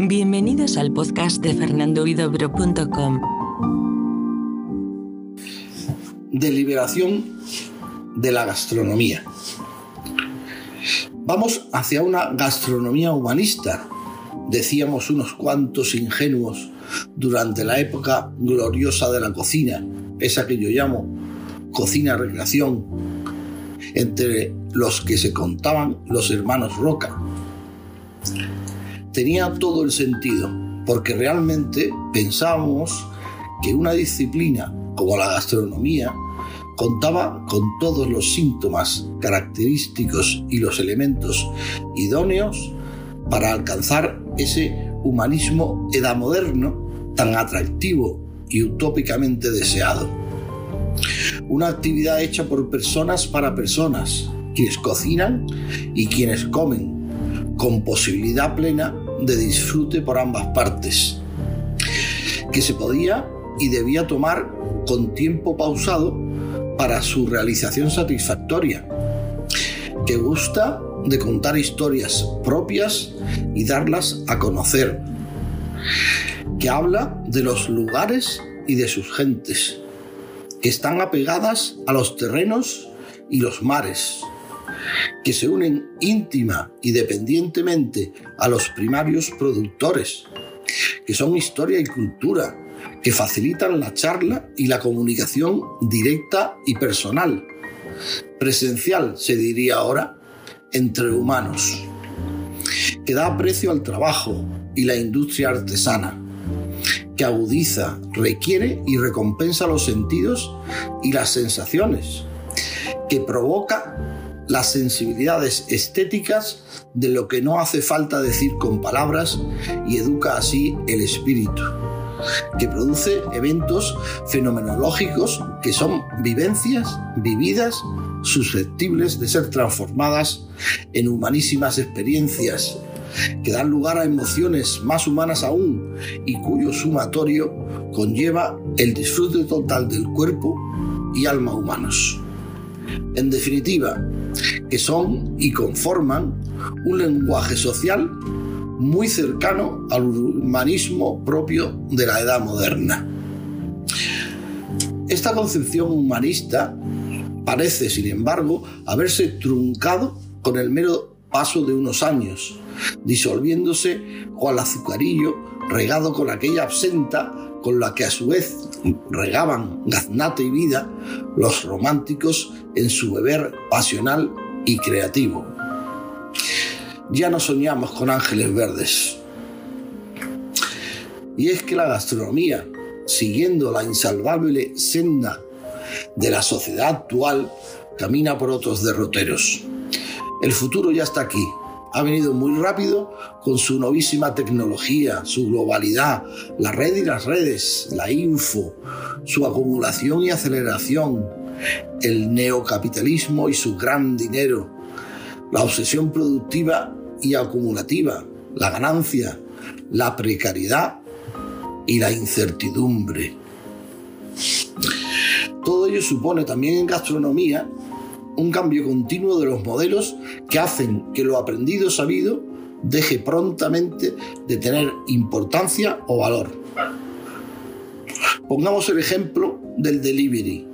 Bienvenidos al podcast de fernandoidobro.com. Deliberación de la gastronomía. Vamos hacia una gastronomía humanista, decíamos unos cuantos ingenuos durante la época gloriosa de la cocina, esa que yo llamo cocina recreación, entre los que se contaban los hermanos Roca. Tenía todo el sentido, porque realmente pensábamos que una disciplina como la gastronomía contaba con todos los síntomas característicos y los elementos idóneos para alcanzar ese humanismo edad moderno tan atractivo y utópicamente deseado. Una actividad hecha por personas para personas, quienes cocinan y quienes comen, con posibilidad plena de disfrute por ambas partes, que se podía y debía tomar con tiempo pausado para su realización satisfactoria, que gusta de contar historias propias y darlas a conocer, que habla de los lugares y de sus gentes, que están apegadas a los terrenos y los mares, que se unen íntima y dependientemente a los primarios productores, que son historia y cultura, que facilitan la charla y la comunicación directa y personal, presencial se diría ahora, entre humanos, que da precio al trabajo y la industria artesana, que agudiza, requiere y recompensa los sentidos y las sensaciones, que provoca las sensibilidades estéticas de lo que no hace falta decir con palabras y educa así el espíritu que produce eventos fenomenológicos que son vivencias vividas susceptibles de ser transformadas en humanísimas experiencias que dan lugar a emociones más humanas aún y cuyo sumatorio conlleva el disfrute total del cuerpo y alma humanos. En definitiva, que son y conforman un lenguaje social muy cercano al humanismo propio de la edad moderna. Esta concepción humanista parece, sin embargo, haberse truncado con el mero paso de unos años, disolviéndose cual azucarillo regado con aquella absenta con la que a su vez regaban gaznate y vida los románticos en su beber pasional y creativo ya no soñamos con ángeles verdes. Y es que la gastronomía, siguiendo la insalvable senda de la sociedad actual, camina por otros derroteros. El futuro ya está aquí. Ha venido muy rápido con su novísima tecnología, su globalidad, la red y las redes, la info, su acumulación y aceleración, el neocapitalismo y su gran dinero, la obsesión productiva y acumulativa, la ganancia, la precariedad y la incertidumbre. Todo ello supone también en gastronomía un cambio continuo de los modelos que hacen que lo aprendido sabido deje prontamente de tener importancia o valor. Pongamos el ejemplo del delivery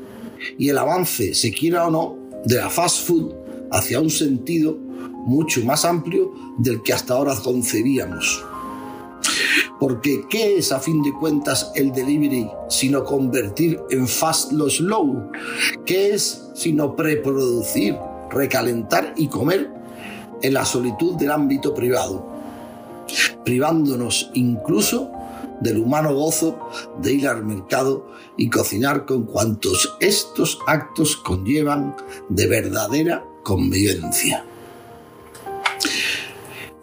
y el avance, se quiera o no, de la fast food hacia un sentido mucho más amplio del que hasta ahora concebíamos. Porque ¿qué es a fin de cuentas el delivery sino convertir en fast lo slow? ¿Qué es sino preproducir, recalentar y comer en la solitud del ámbito privado? Privándonos incluso del humano gozo de ir al mercado y cocinar con cuantos estos actos conllevan de verdadera convivencia.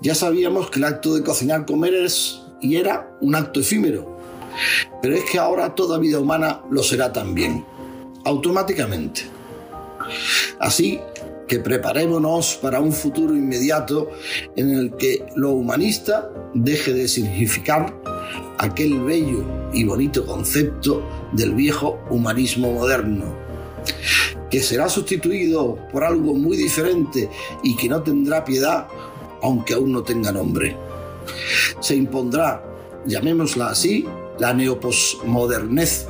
Ya sabíamos que el acto de cocinar, comer es y era un acto efímero, pero es que ahora toda vida humana lo será también, automáticamente. Así que preparémonos para un futuro inmediato en el que lo humanista deje de significar aquel bello y bonito concepto del viejo humanismo moderno, que será sustituido por algo muy diferente y que no tendrá piedad aunque aún no tenga nombre. Se impondrá, llamémosla así, la neoposmodernez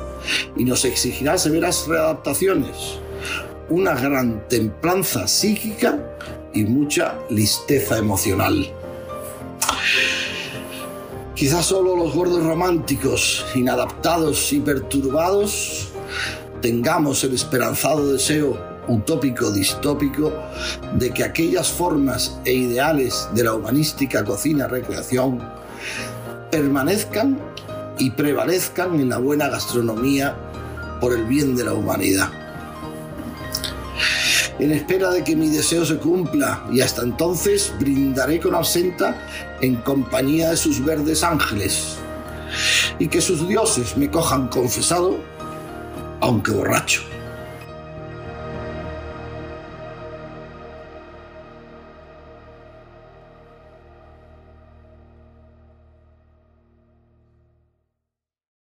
y nos exigirá severas readaptaciones, una gran templanza psíquica y mucha listeza emocional. Quizás solo los gordos románticos, inadaptados y perturbados, tengamos el esperanzado deseo utópico distópico de que aquellas formas e ideales de la humanística cocina-recreación permanezcan y prevalezcan en la buena gastronomía por el bien de la humanidad. En espera de que mi deseo se cumpla y hasta entonces brindaré con absenta en compañía de sus verdes ángeles y que sus dioses me cojan confesado, aunque borracho.